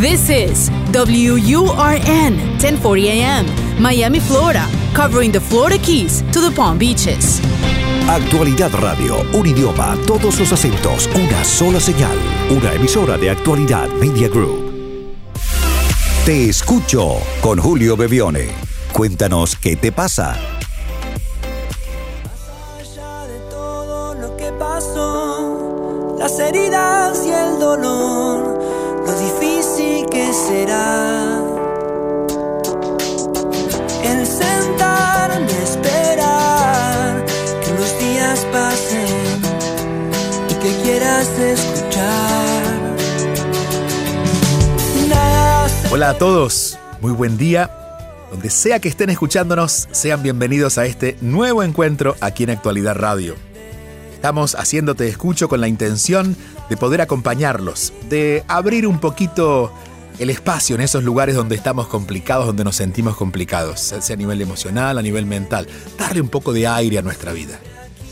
This is WURN 1040 AM, Miami, Florida, covering the Florida Keys to the Palm Beaches. Actualidad Radio, un idioma, todos los acentos, una sola señal, una emisora de Actualidad Media Group. Te escucho con Julio Bebione. Cuéntanos qué te pasa. Hola a todos, muy buen día. Donde sea que estén escuchándonos, sean bienvenidos a este nuevo encuentro aquí en Actualidad Radio. Estamos haciéndote escucho con la intención de poder acompañarlos, de abrir un poquito el espacio en esos lugares donde estamos complicados, donde nos sentimos complicados, sea a nivel emocional, a nivel mental, darle un poco de aire a nuestra vida.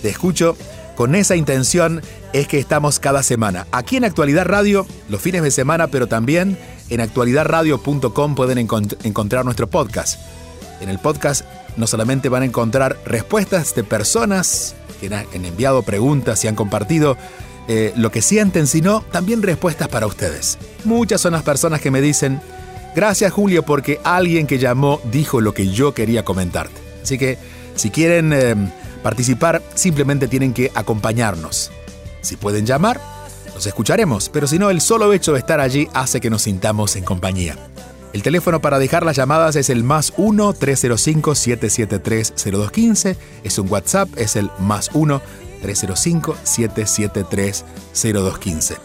Te escucho, con esa intención es que estamos cada semana aquí en Actualidad Radio, los fines de semana, pero también en actualidadradio.com pueden encont- encontrar nuestro podcast. En el podcast no solamente van a encontrar respuestas de personas que han han enviado preguntas y han compartido eh, lo que sienten, sino también respuestas para ustedes. Muchas son las personas que me dicen, gracias Julio porque alguien que llamó dijo lo que yo quería comentarte. Así que si quieren eh, participar, simplemente tienen que acompañarnos. Si pueden llamar, los escucharemos, pero si no, el solo hecho de estar allí hace que nos sintamos en compañía. El teléfono para dejar las llamadas es el más 1-305-773-0215. Es un WhatsApp, es el más 1-305-773-0215.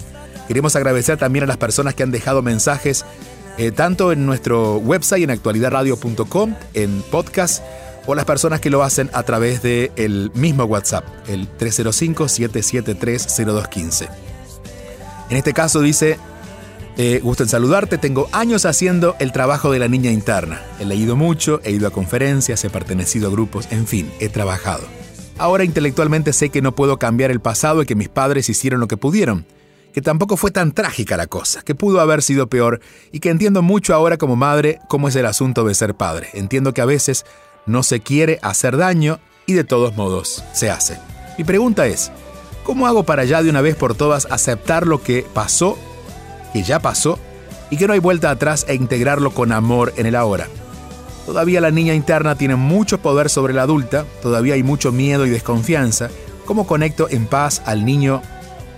Queremos agradecer también a las personas que han dejado mensajes eh, tanto en nuestro website en actualidadradio.com, en podcast, o las personas que lo hacen a través del mismo WhatsApp, el 305-773-0215. En este caso dice, eh, gusto en saludarte, tengo años haciendo el trabajo de la niña interna. He leído mucho, he ido a conferencias, he pertenecido a grupos, en fin, he trabajado. Ahora intelectualmente sé que no puedo cambiar el pasado y que mis padres hicieron lo que pudieron, que tampoco fue tan trágica la cosa, que pudo haber sido peor y que entiendo mucho ahora como madre cómo es el asunto de ser padre. Entiendo que a veces no se quiere hacer daño y de todos modos se hace. Mi pregunta es, ¿cómo hago para ya de una vez por todas aceptar lo que pasó que ya pasó y que no hay vuelta atrás e integrarlo con amor en el ahora. Todavía la niña interna tiene mucho poder sobre la adulta, todavía hay mucho miedo y desconfianza. ¿Cómo conecto en paz al niño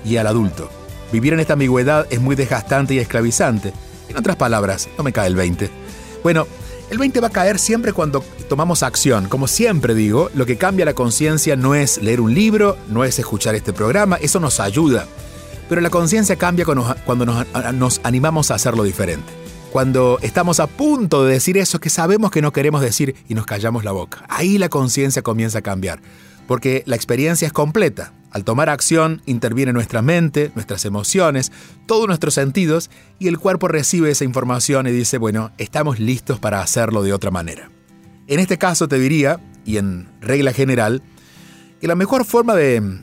y al adulto? Vivir en esta ambigüedad es muy desgastante y esclavizante. En otras palabras, no me cae el 20. Bueno, el 20 va a caer siempre cuando tomamos acción. Como siempre digo, lo que cambia la conciencia no es leer un libro, no es escuchar este programa, eso nos ayuda. Pero la conciencia cambia cuando, nos, animamos a hacerlo diferente. Cuando estamos a punto de decir eso que sabemos que no queremos decir y nos callamos la boca. Ahí la conciencia comienza a cambiar. Porque la experiencia es completa. Al tomar acción interviene nuestra mente, nuestras emociones, todos nuestros sentidos y el cuerpo recibe esa información y dice, bueno, estamos listos para hacerlo de otra manera. En este caso te diría, y en regla general, que la mejor forma de,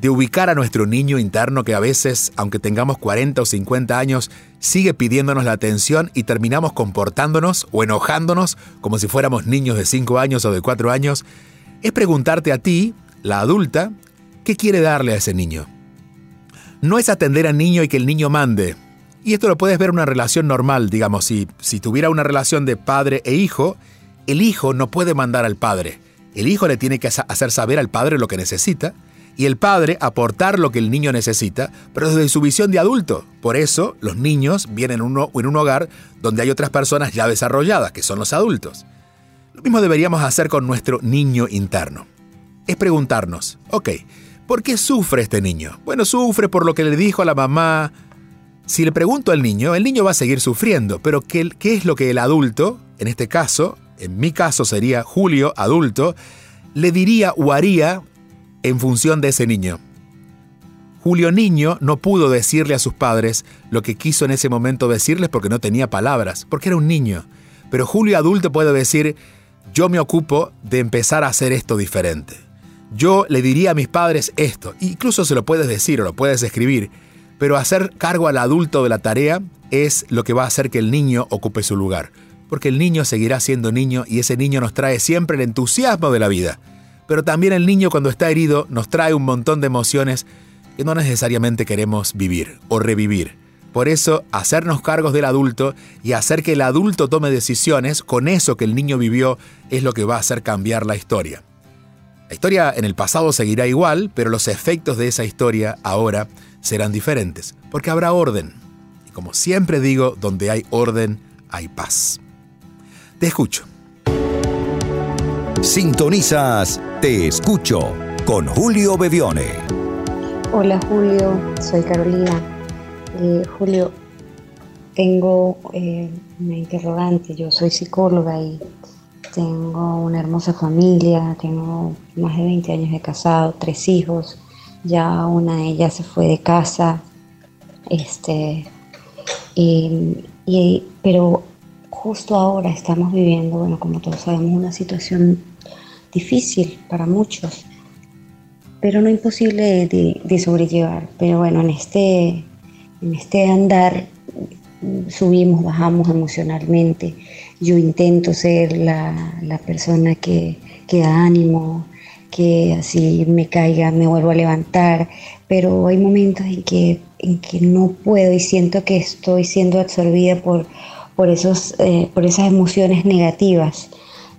de ubicar a nuestro niño interno que a veces, aunque tengamos 40 o 50 años, sigue pidiéndonos la atención y terminamos comportándonos o enojándonos como si fuéramos niños de 5 años o de 4 años, es preguntarte a ti, la adulta, ¿qué quiere darle a ese niño? No es atender al niño y que el niño mande. Y esto lo puedes ver en una relación normal, digamos, si, si tuviera una relación de padre e hijo, el hijo no puede mandar al padre. El hijo le tiene que hacer saber al padre lo que necesita y el padre aportar lo que el niño necesita, pero desde su visión de adulto. Por eso los niños vienen en, un hogar donde hay otras personas ya desarrolladas, que son los adultos. Lo mismo deberíamos hacer con nuestro niño interno. Es preguntarnos, ok, ¿por qué sufre este niño? Bueno, sufre por lo que le dijo a la mamá. Si le pregunto al niño, el niño va a seguir sufriendo, pero ¿qué, qué es lo que el adulto, en este caso, en mi caso sería Julio, adulto, le diría o haría en función de ese niño. Julio niño no pudo decirle a sus padres lo que quiso en ese momento decirles porque no tenía palabras, porque era un niño. Pero Julio adulto puede decir, yo me ocupo de empezar a hacer esto diferente. Yo le diría a mis padres esto, incluso se lo puedes decir o lo puedes escribir, pero hacer cargo al adulto de la tarea es lo que va a hacer que el niño ocupe su lugar. Porque el niño seguirá siendo niño y ese niño nos trae siempre el entusiasmo de la vida. Pero también el niño cuando está herido nos trae un montón de emociones que no necesariamente queremos vivir o revivir. Por eso, hacernos cargos del adulto y hacer que el adulto tome decisiones con eso que el niño vivió es lo que va a hacer cambiar la historia. La historia en el pasado seguirá igual, pero los efectos de esa historia ahora serán diferentes, porque habrá orden. Y como siempre digo, donde hay orden, hay paz. Te escucho. Sintonizas Te escucho con Julio Bevione. Hola Julio, soy Carolina. Eh, Julio, tengo eh, una interrogante. Yo soy psicóloga y tengo una hermosa familia. Tengo más de 20 años de casado, tres hijos. Ya una de ellas se fue de casa. Este, y, pero justo ahora estamos viviendo, bueno, como todos sabemos, una situación difícil para muchos, pero no imposible de, sobrellevar. Pero bueno, en este, en este andar subimos, bajamos emocionalmente. Yo intento ser la, persona que, que, da ánimo, que así me caiga, me vuelvo a levantar, pero hay momentos en que, en que no puedo y siento que estoy siendo absorbida por, por, esos, eh, por esas emociones negativas.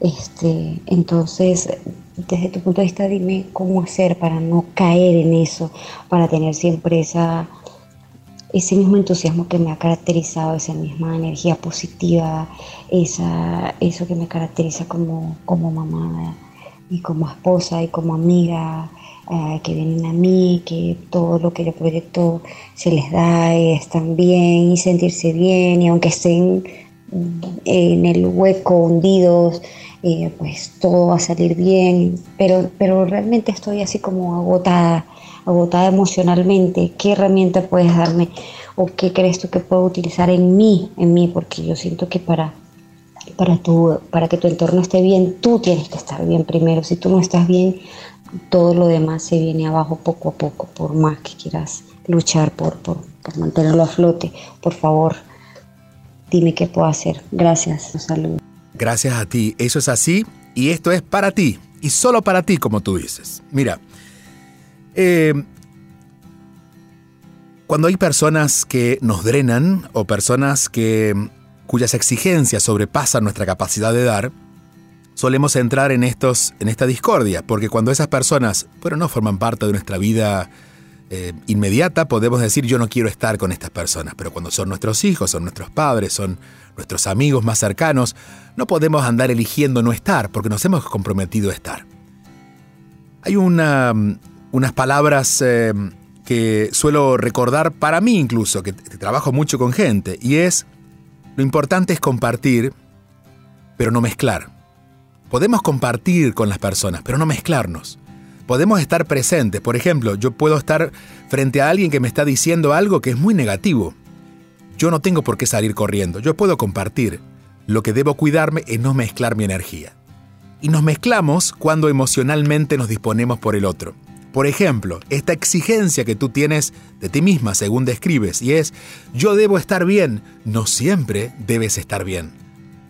Este, entonces, desde tu punto de vista, dime cómo hacer para no caer en eso, para tener siempre esa, ese mismo entusiasmo que me ha caracterizado, esa misma energía positiva, esa, eso que me caracteriza como, como mamá y como esposa y como amiga, eh, que vienen a mí, que todo lo que yo proyecto se les da y están bien y sentirse bien y aunque estén en el hueco hundidos, eh, pues todo va a salir bien, pero, pero realmente estoy así como agotada, agotada emocionalmente. ¿Qué herramienta puedes darme o qué crees tú que puedo utilizar en mí, en mí? Porque yo siento que para, para, tu, para que tu entorno esté bien, tú tienes que estar bien primero. Si tú no estás bien, todo lo demás se viene abajo poco a poco, por más que quieras luchar por, por, por mantenerlo a flote. Por favor, dime qué puedo hacer. Gracias, salud. Gracias a ti, eso es así y esto es para ti y solo para ti, como tú dices. Mira, eh, cuando hay personas que nos drenan o personas que cuyas exigencias sobrepasan nuestra capacidad de dar, solemos entrar en estos en esta discordia, porque cuando esas personas, bueno, no forman parte de nuestra vida eh, inmediata, podemos decir yo no quiero estar con estas personas, pero cuando son nuestros hijos, son nuestros padres, son nuestros amigos más cercanos, no podemos andar eligiendo no estar, porque nos hemos comprometido a estar. Hay una, unas palabras eh, que suelo recordar para mí incluso, que, que trabajo mucho con gente, y es, lo importante es compartir, pero no mezclar. Podemos compartir con las personas, pero no mezclarnos podemos estar presentes. Por ejemplo, yo puedo estar frente a alguien que me está diciendo algo que es muy negativo. Yo no tengo por qué salir corriendo, yo puedo compartir. Lo que debo cuidarme es no mezclar mi energía. Y nos mezclamos cuando emocionalmente nos disponemos por el otro. Por ejemplo, esta exigencia que tú tienes de ti misma según describes y es yo debo estar bien, no siempre debes estar bien.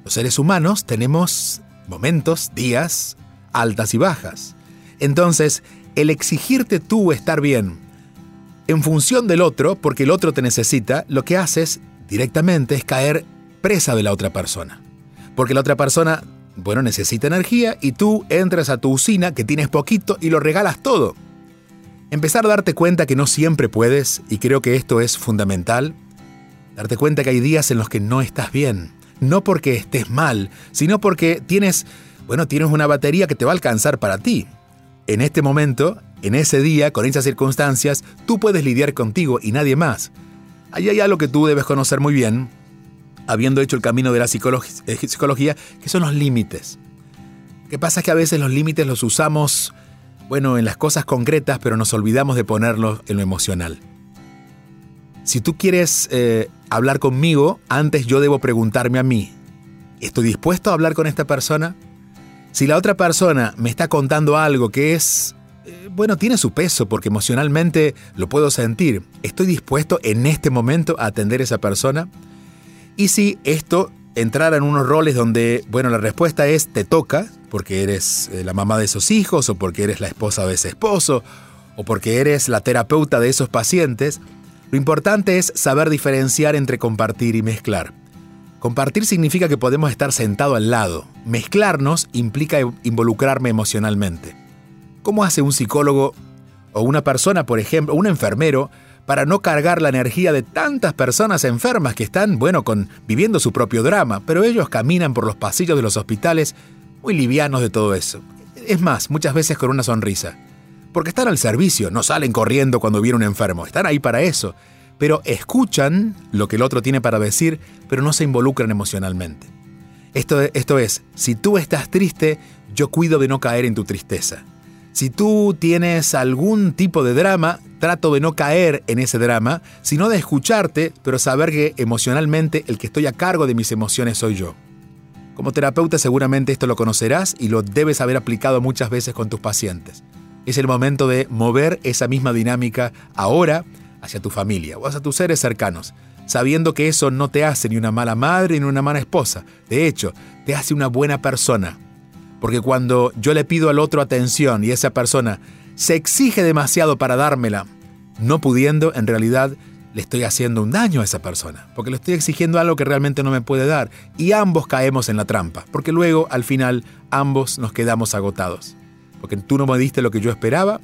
Los seres humanos tenemos momentos, días, altas y bajas. Entonces, el exigirte tú estar bien en función del otro, porque el otro te necesita, lo que haces directamente es caer presa de la otra persona. Porque la otra persona, bueno, necesita energía y tú entras a tu usina que tienes poquito y lo regalas todo. Empezar a darte cuenta que no siempre puedes, y creo que esto es fundamental, darte cuenta que hay días en los que no estás bien. No porque estés mal, sino porque tienes, bueno, tienes una batería que te va a alcanzar para ti en este momento, en ese día, con esas circunstancias, tú puedes lidiar contigo y nadie más. Ahí hay algo que tú debes conocer muy bien, habiendo hecho el camino de la eh, psicología, que son los límites. Que pasa es que a veces los límites los usamos, bueno, en las cosas concretas, pero nos olvidamos de ponerlos en lo emocional. Si tú quieres eh, hablar conmigo, antes yo debo preguntarme a mí, ¿estoy dispuesto a hablar con esta persona? Si la otra persona me está contando algo que es, eh, bueno, tiene su peso porque emocionalmente lo puedo sentir, ¿estoy dispuesto en este momento a atender a esa persona? Y si esto entrara en unos roles donde, bueno, la respuesta es te toca, porque eres eh, la mamá de esos hijos, o porque eres la esposa de ese esposo, o porque eres la terapeuta de esos pacientes, lo importante es saber diferenciar entre compartir y mezclar. Compartir significa que podemos estar sentado al lado. Mezclarnos implica involucrarme emocionalmente. ¿Cómo hace un psicólogo o una persona, por ejemplo, un enfermero, para no cargar la energía de tantas personas enfermas que están, bueno, con, viviendo su propio drama, pero ellos caminan por los pasillos de los hospitales muy livianos de todo eso. Es más, muchas veces con una sonrisa. Porque están al servicio, no salen corriendo cuando viene un enfermo, están ahí para eso. Pero escuchan lo que el otro tiene para decir, pero no se involucran emocionalmente. Esto, esto es, si tú estás triste, yo cuido de no caer en tu tristeza. Si tú tienes algún tipo de drama, trato de no caer en ese drama, sino de escucharte, pero saber que emocionalmente el que estoy a cargo de mis emociones soy yo. Como terapeuta seguramente esto lo conocerás y lo debes haber aplicado muchas veces con tus pacientes. Es el momento de mover esa misma dinámica ahora hacia tu familia o hacia tus seres cercanos, sabiendo que eso no te hace ni una mala madre ni una mala esposa. De hecho, te hace una buena persona. Porque cuando yo le pido al otro atención y esa persona se exige demasiado para dármela, no pudiendo, en realidad le estoy haciendo un daño a esa persona, porque le estoy exigiendo algo que realmente no me puede dar, y ambos caemos en la trampa, porque luego, al final, ambos nos quedamos agotados, porque tú no me diste lo que yo esperaba,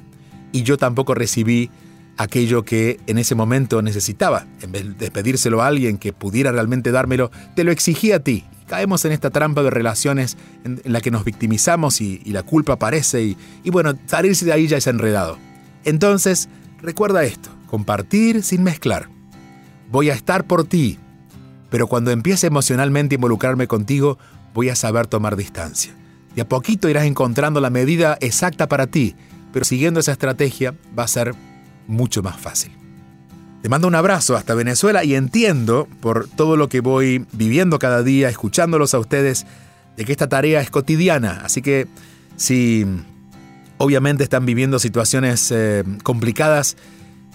y yo tampoco recibí aquello que en ese momento necesitaba. En vez de pedírselo a alguien que pudiera realmente dármelo, te lo exigí a ti. Caemos en esta trampa de relaciones en, la que nos victimizamos y, la culpa aparece y, bueno, salirse de ahí ya es enredado. Entonces, recuerda esto, compartir sin mezclar. Voy a estar por ti, pero cuando empiece emocionalmente a involucrarme contigo, voy a saber tomar distancia. De a poquito irás encontrando la medida exacta para ti, pero siguiendo esa estrategia va a ser mucho más fácil. Te mando un abrazo hasta Venezuela y entiendo por todo lo que voy viviendo cada día, escuchándolos a ustedes, de que esta tarea es cotidiana. Así que si obviamente están viviendo situaciones eh, complicadas,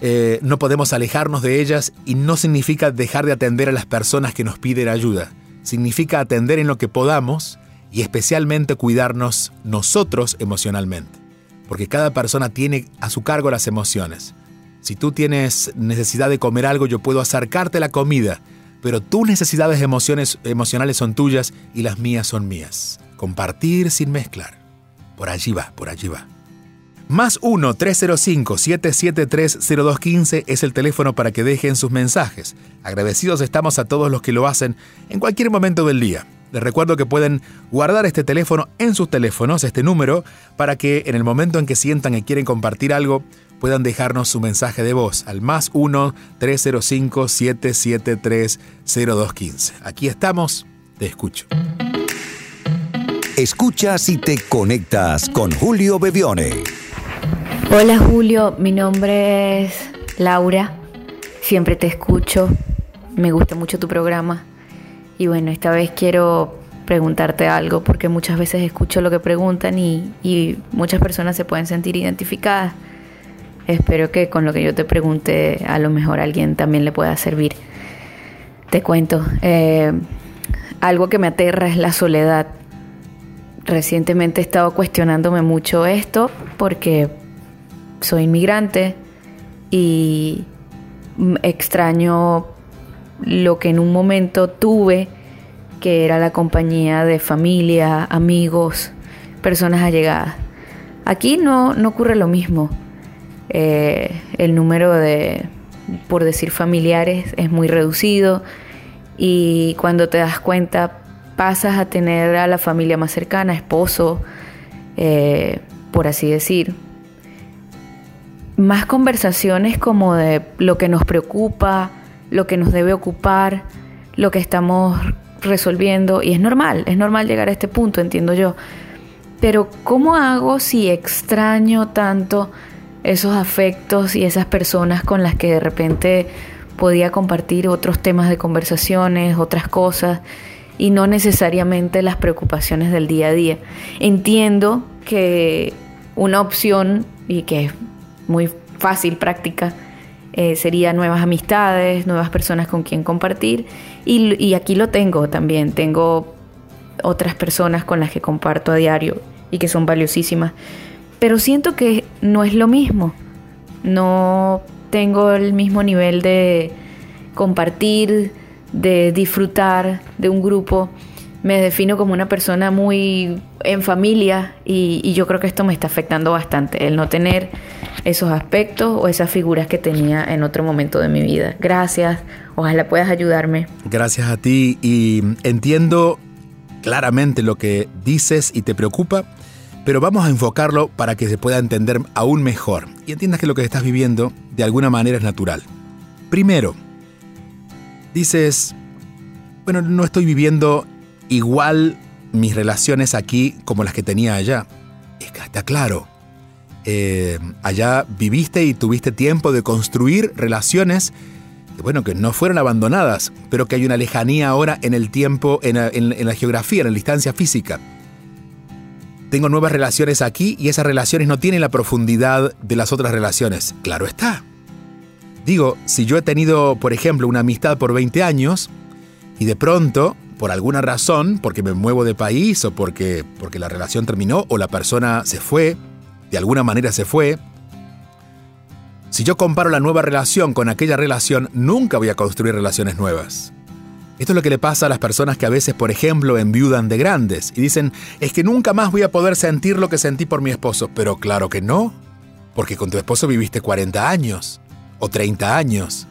eh, no podemos alejarnos de ellas y no significa dejar de atender a las personas que nos piden ayuda. Significa atender en lo que podamos y especialmente cuidarnos nosotros emocionalmente. Porque cada persona tiene a su cargo las emociones. Si tú tienes necesidad de comer algo, yo puedo acercarte la comida, pero tus necesidades emociones, emocionales son tuyas y las mías son mías. Compartir sin mezclar. Por allí va, por allí va. Más 1-305-773-0215 es el teléfono para que dejen sus mensajes. Agradecidos estamos a todos los que lo hacen en cualquier momento del día. Les recuerdo que pueden guardar este teléfono en sus teléfonos, este número, para que en el momento en que sientan que quieren compartir algo, puedan dejarnos su mensaje de voz al más 1-305-773-0215. Aquí estamos, te escucho. Escuchas y te conectas con Julio Bebione. Hola Julio, mi nombre es Laura, siempre te escucho, me gusta mucho tu programa y bueno, esta vez quiero preguntarte algo porque muchas veces escucho lo que preguntan y, y muchas personas se pueden sentir identificadas. Espero que con lo que yo te pregunte a lo mejor alguien también le pueda servir. Te cuento, eh, algo que me aterra es la soledad. Recientemente he estado cuestionándome mucho esto porque soy inmigrante y extraño lo que en un momento tuve, que era la compañía de familia, amigos, personas allegadas. Aquí no, no ocurre lo mismo. Eh, el número de, por decir, familiares es muy reducido y cuando te das cuenta pasas a tener a la familia más cercana, esposo, eh, por así decir, más conversaciones como de lo que nos preocupa, lo que nos debe ocupar, lo que estamos resolviendo. Y es normal, es normal llegar a este punto, entiendo yo. Pero ¿cómo hago si extraño tanto esos afectos y esas personas con las que de repente podía compartir otros temas de conversaciones, otras cosas, y no necesariamente las preocupaciones del día a día? Entiendo que una opción, y que es muy fácil, práctica, eh, sería nuevas amistades, nuevas personas con quien compartir. Y, y aquí lo tengo también, tengo otras personas con las que comparto a diario y que son valiosísimas. Pero siento que no es lo mismo. No tengo el mismo nivel de compartir, de disfrutar de un grupo. Me defino como una persona muy en familia y, yo creo que esto me está afectando bastante, el no tener esos aspectos o esas figuras que tenía en otro momento de mi vida. Gracias, ojalá puedas ayudarme. Gracias a ti y entiendo claramente lo que dices y te preocupa, pero vamos a enfocarlo para que se pueda entender aún mejor y entiendas que lo que estás viviendo de alguna manera es natural. Primero, dices, bueno, no estoy viviendo igual mis relaciones aquí como las que tenía allá. Está claro. Eh, allá viviste y tuviste tiempo de construir relaciones que, bueno, que no fueron abandonadas, pero que hay una lejanía ahora en el tiempo, en la geografía, en la distancia física. Tengo nuevas relaciones aquí y esas relaciones no tienen la profundidad de las otras relaciones. Claro está. Digo, si yo he tenido, por ejemplo, una amistad por 20 años y de pronto, por alguna razón, porque me muevo de país o porque, porque la relación terminó o la persona se fue, de alguna manera se fue, si yo comparo la nueva relación con aquella relación, nunca voy a construir relaciones nuevas. Esto es lo que le pasa a las personas que a veces, por ejemplo, enviudan de grandes y dicen, es que nunca más voy a poder sentir lo que sentí por mi esposo. Pero claro que no, porque con tu esposo viviste 40 años o 30 años.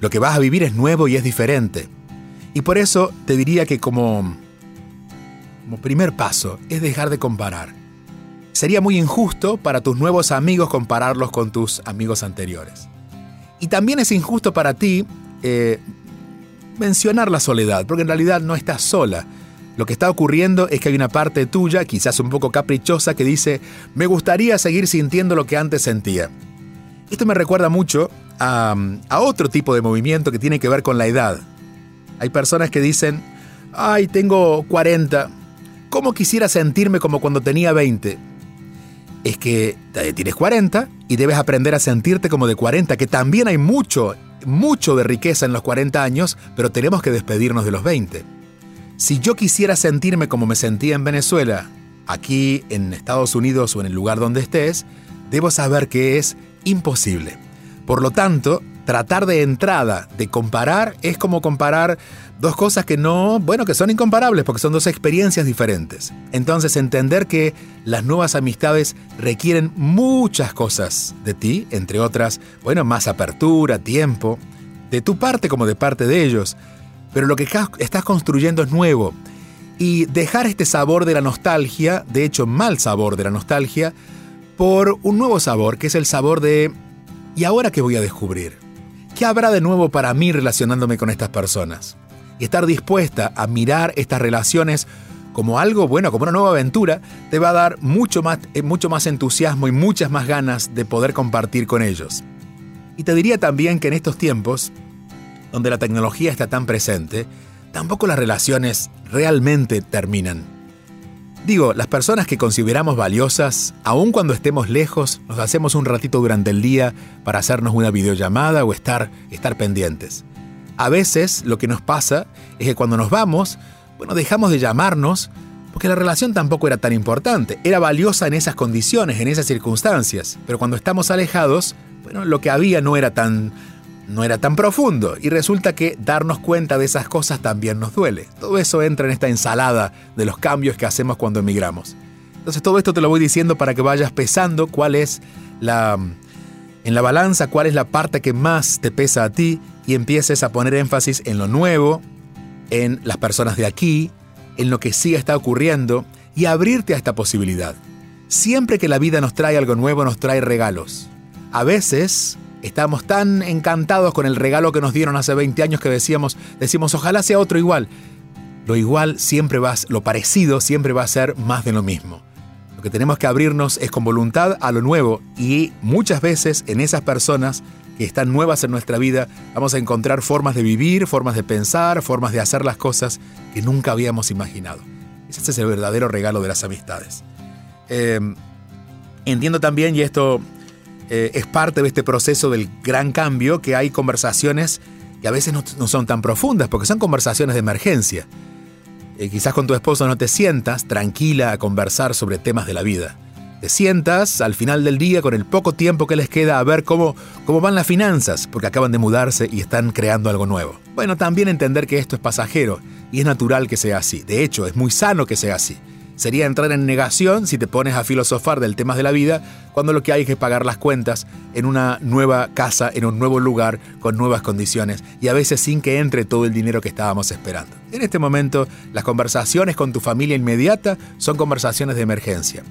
Lo que vas a vivir es nuevo y es diferente. Y por eso te diría que como, como primer paso es dejar de comparar. Sería muy injusto para tus nuevos amigos compararlos con tus amigos anteriores. Y también es injusto para ti eh, mencionar la soledad, porque en realidad no estás sola. Lo que está ocurriendo es que hay una parte tuya, quizás un poco caprichosa, que dice, me gustaría seguir sintiendo lo que antes sentía. Esto me recuerda mucho a, otro tipo de movimiento que tiene que ver con la edad. Hay personas que dicen, ay, tengo 40, ¿cómo quisiera sentirme como cuando tenía 20? Es que tienes 40 y debes aprender a sentirte como de 40, que también hay mucho mucho de riqueza en los 40 años, pero tenemos que despedirnos de los 20. Si yo quisiera sentirme como me sentía en Venezuela, aquí en Estados Unidos o en el lugar donde estés, debo saber que es imposible. Por lo tanto, tratar de entrada de comparar es como comparar dos cosas que no, bueno, que son incomparables porque son dos experiencias diferentes. Entonces, entender que las nuevas amistades requieren muchas cosas de ti, entre otras, bueno, más apertura, tiempo, de tu parte como de parte de ellos. Pero lo que estás construyendo es nuevo. Y dejar este sabor de la nostalgia, de hecho mal sabor de la nostalgia, por un nuevo sabor, que es el sabor de ¿y ahora qué voy a descubrir? ¿Qué habrá de nuevo para mí relacionándome con estas personas? y estar dispuesta a mirar estas relaciones como algo bueno, como una nueva aventura, te va a dar mucho más, eh, mucho más entusiasmo y muchas más ganas de poder compartir con ellos. Y te diría también que en estos tiempos, donde la tecnología está tan presente, tampoco las relaciones realmente terminan. Digo, las personas que consideramos valiosas, aun cuando estemos lejos, nos hacemos un ratito durante el día para hacernos una videollamada o estar, estar pendientes. A veces lo que nos pasa es que cuando nos vamos, bueno, dejamos de llamarnos porque la relación tampoco era tan importante, era valiosa en esas condiciones, en esas circunstancias, pero cuando estamos alejados, bueno, lo que había no era tan no era tan profundo y resulta que darnos cuenta de esas cosas también nos duele. Todo eso entra en esta ensalada de los cambios que hacemos cuando emigramos. Entonces todo esto te lo voy diciendo para que vayas pesando cuál es la en la balanza cuál es la parte que más te pesa a ti y empieces a poner énfasis en lo nuevo, en las personas de aquí, en lo que sí está ocurriendo y abrirte a esta posibilidad. Siempre que la vida nos trae algo nuevo, nos trae regalos. A veces estamos tan encantados con el regalo que nos dieron hace 20 años que decíamos, decimos, ojalá sea otro igual. Lo igual siempre va, lo parecido siempre va a ser más de lo mismo. Lo que tenemos que abrirnos es con voluntad a lo nuevo y muchas veces en esas personas que están nuevas en nuestra vida vamos a encontrar formas de vivir, formas de pensar, formas de hacer las cosas que nunca habíamos imaginado. Ese es el verdadero regalo de las amistades. Em, entiendo también, y esto eh, es parte de este proceso del gran cambio que hay conversaciones que a veces no, son tan profundas, porque son conversaciones de emergencia. Eh, quizás con tu esposo no te sientas tranquila a conversar sobre temas de la vida. Te sientas al final del día con el poco tiempo que les queda a ver cómo, cómo van las finanzas, porque acaban de mudarse y están creando algo nuevo. Bueno, también entender que esto es pasajero y es natural que sea así. De hecho, es muy sano que sea así. Sería entrar en negación si te pones a filosofar del tema de la vida cuando lo que hay es que pagar las cuentas en una nueva casa, en un nuevo lugar, con nuevas condiciones y a veces sin que entre todo el dinero que estábamos esperando. En este momento, las conversaciones con tu familia inmediata son conversaciones de emergencia.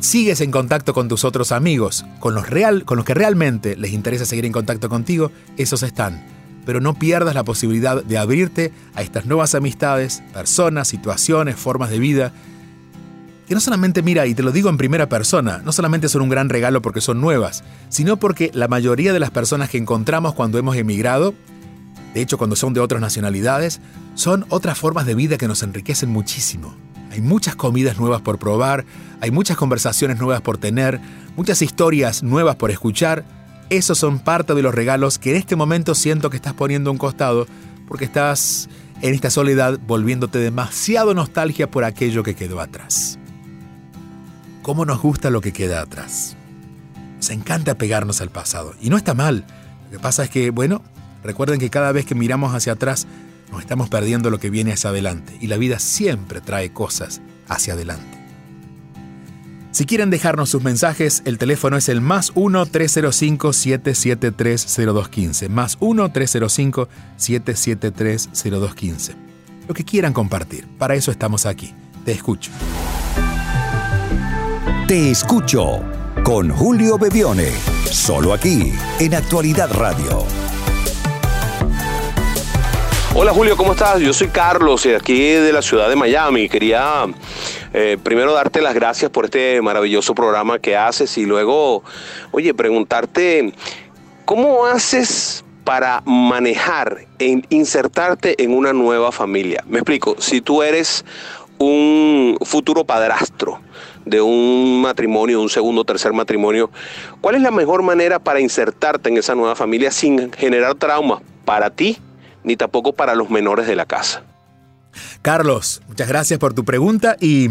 Sigues en contacto con tus otros amigos, con los, real, con los que realmente les interesa seguir en contacto contigo, esos están pero no pierdas la posibilidad de abrirte a estas nuevas amistades, personas, situaciones, formas de vida que no solamente, mira, y te lo digo en primera persona, no solamente son un gran regalo porque son nuevas, sino porque la mayoría de las personas que encontramos cuando hemos emigrado, de hecho cuando son de otras nacionalidades, son otras formas de vida que nos enriquecen muchísimo. Hay muchas comidas nuevas por probar, hay muchas conversaciones nuevas por tener, muchas historias nuevas por escuchar. Esos son parte de los regalos que en este momento siento que estás poniendo a un costado porque estás en esta soledad volviéndote demasiado nostalgia por aquello que quedó atrás cómo nos gusta lo que queda atrás. Nos encanta pegarnos al pasado. Y no está mal. Lo que pasa es que, bueno, recuerden que cada vez que miramos hacia atrás, nos estamos perdiendo lo que viene hacia adelante. Y la vida siempre trae cosas hacia adelante. Si quieren dejarnos sus mensajes, el teléfono es el más 1-305-773-0215. Más 1-305-773-0215. Lo que quieran compartir. Para eso estamos aquí. Te escucho. Te escucho con Julio Bebione, solo aquí en Actualidad Radio. Hola Julio, ¿cómo estás? Yo soy Carlos, aquí de la ciudad de Miami. Quería eh, primero darte las gracias por este maravilloso programa que haces y luego, oye, preguntarte, ¿cómo haces para manejar e insertarte en una nueva familia? Me explico, si tú eres un futuro padrastro, de un matrimonio, un segundo tercer matrimonio, ¿cuál es la mejor manera para insertarte en esa nueva familia sin generar traumas para ti ni tampoco para los menores de la casa? Carlos, muchas gracias por tu pregunta y,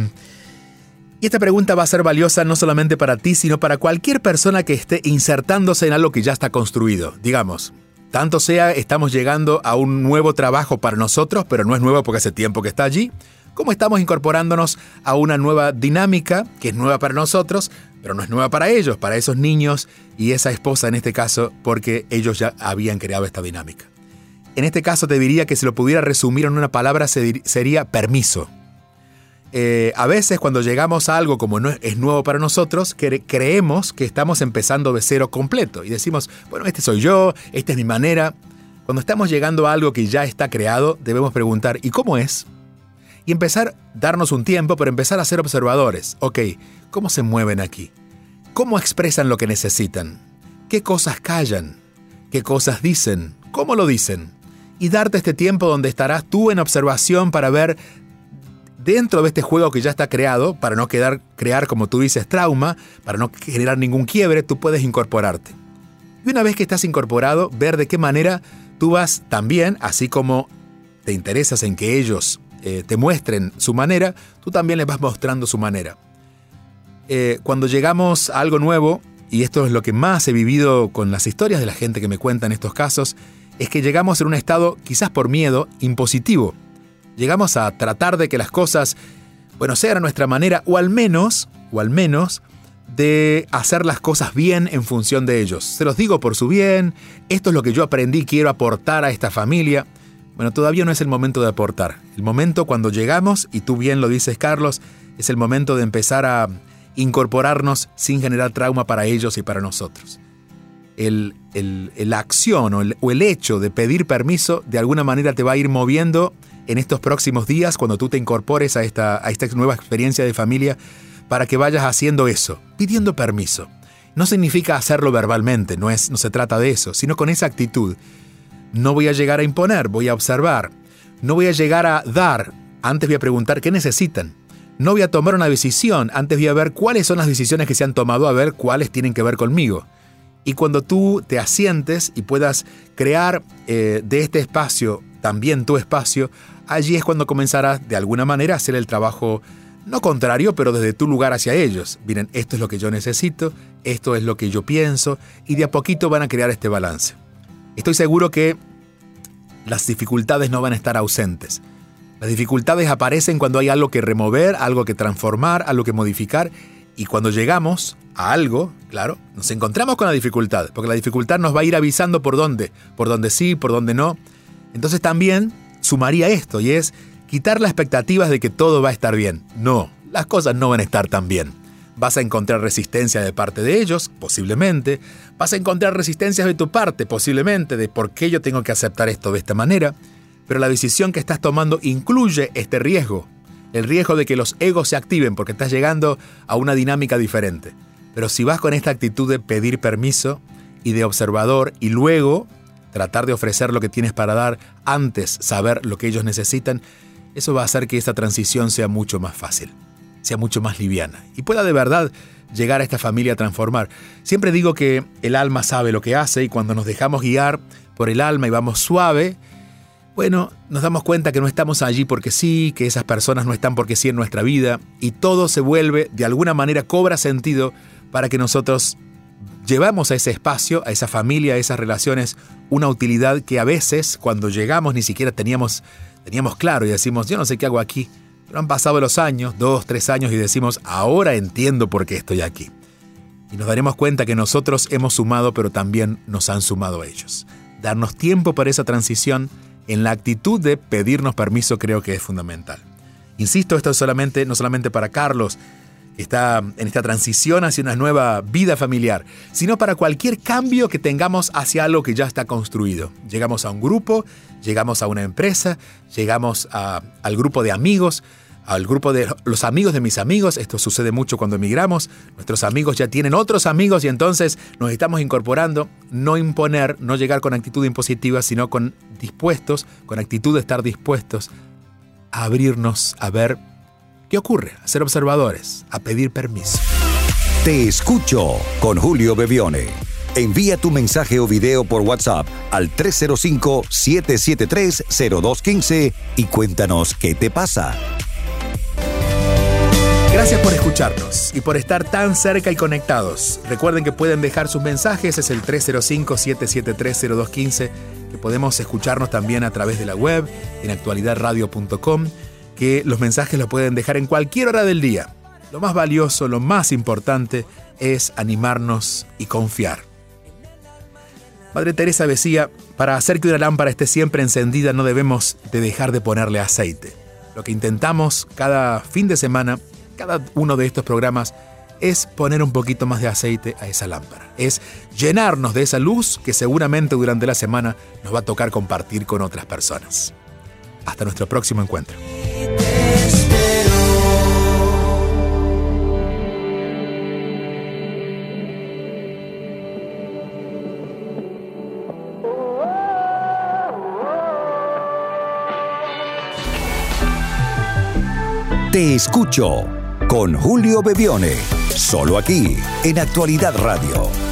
y esta pregunta va a ser valiosa no solamente para ti, sino para cualquier persona que esté insertándose en algo que ya está construido. Digamos, tanto sea, estamos llegando a un nuevo trabajo para nosotros, pero no es nuevo porque hace tiempo que está allí cómo estamos incorporándonos a una nueva dinámica que es nueva para nosotros, pero no es nueva para ellos, para esos niños y esa esposa en este caso, porque ellos ya habían creado esta dinámica. En este caso te diría que si lo pudiera resumir en una palabra sería permiso. Eh, a veces cuando llegamos a algo como no es nuevo para nosotros, creemos que estamos empezando de cero completo y decimos, bueno, este soy yo, esta es mi manera. Cuando estamos llegando a algo que ya está creado, debemos preguntar, ¿y cómo es? Y empezar, darnos un tiempo, pero empezar a ser observadores. Ok, ¿cómo se mueven aquí? ¿Cómo expresan lo que necesitan? ¿Qué cosas callan? ¿Qué cosas dicen? ¿Cómo lo dicen? Y darte este tiempo donde estarás tú en observación para ver dentro de este juego que ya está creado, para no quedar, crear, como tú dices, trauma, para no generar ningún quiebre, tú puedes incorporarte. Y una vez que estás incorporado, ver de qué manera tú vas también, así como te interesas en que ellos eh, te muestren su manera, tú también les vas mostrando su manera. Eh, cuando llegamos a algo nuevo, y esto es lo que más he vivido con las historias de la gente que me cuentan estos casos, es que llegamos en un estado, quizás por miedo, impositivo. Llegamos a tratar de que las cosas, bueno, sean a nuestra manera, o al menos, o al menos, de hacer las cosas bien en función de ellos. Se los digo por su bien, esto es lo que yo aprendí, quiero aportar a esta familia. Bueno, todavía no es el momento de aportar. El momento cuando llegamos, y tú bien lo dices Carlos, es el momento de empezar a incorporarnos sin generar trauma para ellos y para nosotros. El, la acción o el, hecho de pedir permiso de alguna manera te va a ir moviendo en estos próximos días cuando tú te incorpores a esta, a esta nueva experiencia de familia para que vayas haciendo eso, pidiendo permiso. No significa hacerlo verbalmente, no, es, no se trata de eso, sino con esa actitud no voy a llegar a imponer, voy a observar. No voy a llegar a dar, antes voy a preguntar qué necesitan. No voy a tomar una decisión, antes voy a ver cuáles son las decisiones que se han tomado, a ver cuáles tienen que ver conmigo. Y cuando tú te asientes y puedas crear eh, de este espacio también tu espacio, allí es cuando comenzarás de alguna manera a hacer el trabajo no contrario, pero desde tu lugar hacia ellos. Miren, esto es lo que yo necesito, esto es lo que yo pienso, y de a poquito van a crear este balance. Estoy seguro que las dificultades no van a estar ausentes. Las dificultades aparecen cuando hay algo que remover, algo que transformar, algo que modificar, y cuando llegamos a algo, claro, nos encontramos con la dificultad, porque la dificultad nos va a ir avisando por dónde, por dónde sí, por dónde no. Entonces también sumaría esto, y es quitar las expectativas de que todo va a estar bien. No, las cosas no van a estar tan bien. Vas a encontrar resistencia de parte de ellos, posiblemente. Vas a encontrar resistencias de tu parte, posiblemente, de por qué yo tengo que aceptar esto de esta manera. Pero la decisión que estás tomando incluye este riesgo. El riesgo de que los egos se activen porque estás llegando a una dinámica diferente. Pero si vas con esta actitud de pedir permiso y de observador y luego tratar de ofrecer lo que tienes para dar antes saber lo que ellos necesitan, eso va a hacer que esta transición sea mucho más fácil, sea mucho más liviana y pueda de verdad llegar a esta familia a transformar. Siempre digo que el alma sabe lo que hace y cuando nos dejamos guiar por el alma y vamos suave, bueno, nos damos cuenta que no estamos allí porque sí, que esas personas no están porque sí en nuestra vida y todo se vuelve, de alguna manera, cobra sentido para que nosotros llevamos a ese espacio, a esa familia, a esas relaciones, una utilidad que a veces cuando llegamos ni siquiera teníamos teníamos claro y decimos, yo no sé qué hago aquí. Pero han pasado los años, dos, tres años, y decimos, ahora entiendo por qué estoy aquí. Y nos daremos cuenta que nosotros hemos sumado, pero también nos han sumado ellos. Darnos tiempo para esa transición en la actitud de pedirnos permiso creo que es fundamental. Insisto, esto es solamente, no solamente para Carlos, está en esta transición hacia una nueva vida familiar, sino para cualquier cambio que tengamos hacia algo que ya está construido. Llegamos a un grupo, llegamos a una empresa, llegamos al grupo de amigos, al grupo de los amigos de mis amigos. Esto sucede mucho cuando emigramos. Nuestros amigos ya tienen otros amigos y entonces nos estamos incorporando. No imponer, no llegar con actitud impositiva, sino con dispuestos, con actitud de estar dispuestos a abrirnos a ver ¿Qué ocurre? A ser observadores, a pedir permiso. Te escucho con Julio Bebione. Envía tu mensaje o video por WhatsApp al 305-773-0215 y cuéntanos qué te pasa. Gracias por escucharnos y por estar tan cerca y conectados. Recuerden que pueden dejar sus mensajes, es el 305-773-0215, que podemos escucharnos también a través de la web en actualidadradio.com que los mensajes los pueden dejar en cualquier hora del día. Lo más valioso, lo más importante es animarnos y confiar. Madre Teresa decía, para hacer que una lámpara esté siempre encendida no debemos de dejar de ponerle aceite. Lo que intentamos cada fin de semana, cada uno de estos programas, es poner un poquito más de aceite a esa lámpara. Es llenarnos de esa luz que seguramente durante la semana nos va a tocar compartir con otras personas. Hasta nuestro próximo encuentro. Te escucho con Julio Bebione, solo aquí en Actualidad Radio